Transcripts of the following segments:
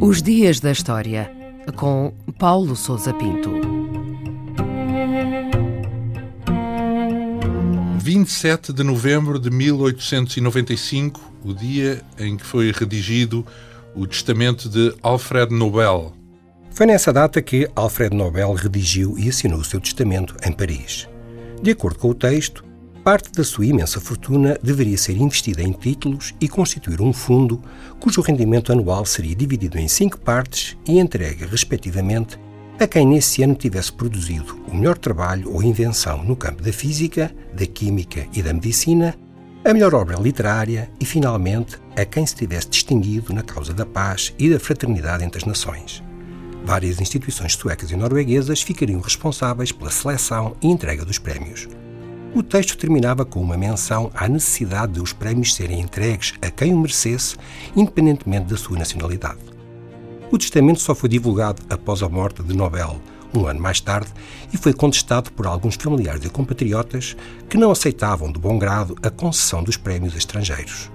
Os Dias da História, com Paulo Souza Pinto. 27 de novembro de 1895, o dia em que foi redigido o Testamento de Alfred Nobel. Foi nessa data que Alfred Nobel redigiu e assinou o seu testamento em Paris. De acordo com o texto, Parte da sua imensa fortuna deveria ser investida em títulos e constituir um fundo cujo rendimento anual seria dividido em cinco partes e entregue, respectivamente, a quem nesse ano tivesse produzido o melhor trabalho ou invenção no campo da física, da química e da medicina, a melhor obra literária e, finalmente, a quem se tivesse distinguido na causa da paz e da fraternidade entre as nações. Várias instituições suecas e norueguesas ficariam responsáveis pela seleção e entrega dos prémios. O texto terminava com uma menção à necessidade de os prémios serem entregues a quem o merecesse, independentemente da sua nacionalidade. O testamento só foi divulgado após a morte de Nobel, um ano mais tarde, e foi contestado por alguns familiares e compatriotas que não aceitavam de bom grado a concessão dos prémios a estrangeiros.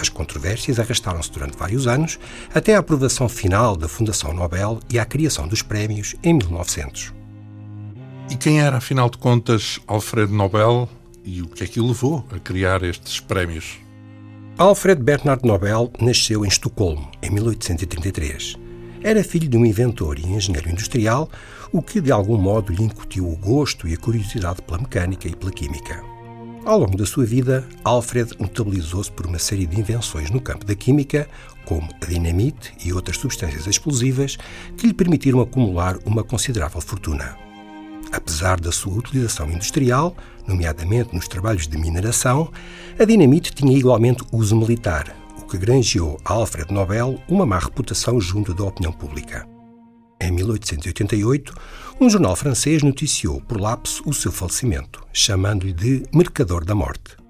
As controvérsias arrastaram-se durante vários anos, até a aprovação final da Fundação Nobel e a criação dos prémios em 1900. E quem era, afinal de contas, Alfred Nobel e o que é que o levou a criar estes prémios? Alfred Bernard Nobel nasceu em Estocolmo, em 1833. Era filho de um inventor e engenheiro industrial, o que de algum modo lhe incutiu o gosto e a curiosidade pela mecânica e pela química. Ao longo da sua vida, Alfred notabilizou-se por uma série de invenções no campo da química, como a dinamite e outras substâncias explosivas, que lhe permitiram acumular uma considerável fortuna. Apesar da sua utilização industrial, nomeadamente nos trabalhos de mineração, a dinamite tinha igualmente uso militar, o que granjeou a Alfred Nobel uma má reputação junto da opinião pública. Em 1888, um jornal francês noticiou por lapso o seu falecimento, chamando-lhe de Mercador da Morte.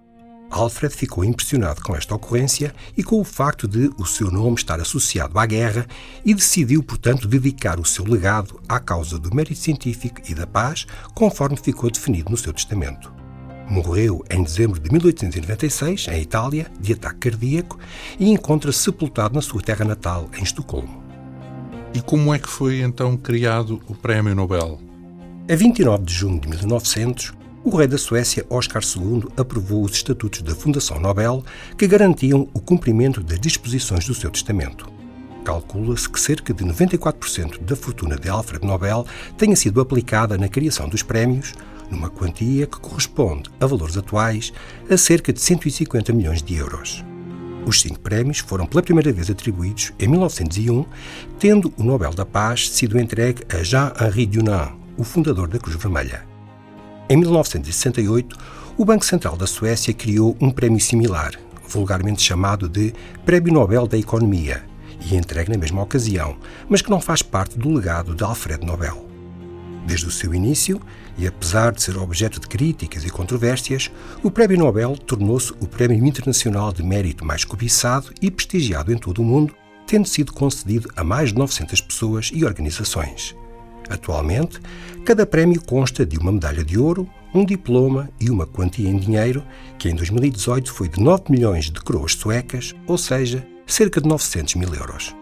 Alfred ficou impressionado com esta ocorrência e com o facto de o seu nome estar associado à guerra e decidiu, portanto, dedicar o seu legado à causa do mérito científico e da paz, conforme ficou definido no seu testamento. Morreu em dezembro de 1896, em Itália, de ataque cardíaco, e encontra-se sepultado na sua terra natal, em Estocolmo. E como é que foi então criado o Prémio Nobel? A 29 de junho de 1900, o rei da Suécia, Oscar II, aprovou os estatutos da Fundação Nobel que garantiam o cumprimento das disposições do seu testamento. Calcula-se que cerca de 94% da fortuna de Alfred Nobel tenha sido aplicada na criação dos prémios, numa quantia que corresponde, a valores atuais, a cerca de 150 milhões de euros. Os cinco prémios foram pela primeira vez atribuídos em 1901, tendo o Nobel da Paz sido entregue a Jean-Henri Dunant, o fundador da Cruz Vermelha. Em 1968, o Banco Central da Suécia criou um prémio similar, vulgarmente chamado de Prémio Nobel da Economia, e entregue na mesma ocasião, mas que não faz parte do legado de Alfred Nobel. Desde o seu início, e apesar de ser objeto de críticas e controvérsias, o Prémio Nobel tornou-se o prémio internacional de mérito mais cobiçado e prestigiado em todo o mundo, tendo sido concedido a mais de 900 pessoas e organizações. Atualmente, cada prémio consta de uma medalha de ouro, um diploma e uma quantia em dinheiro, que em 2018 foi de 9 milhões de coroas suecas, ou seja, cerca de 900 mil euros.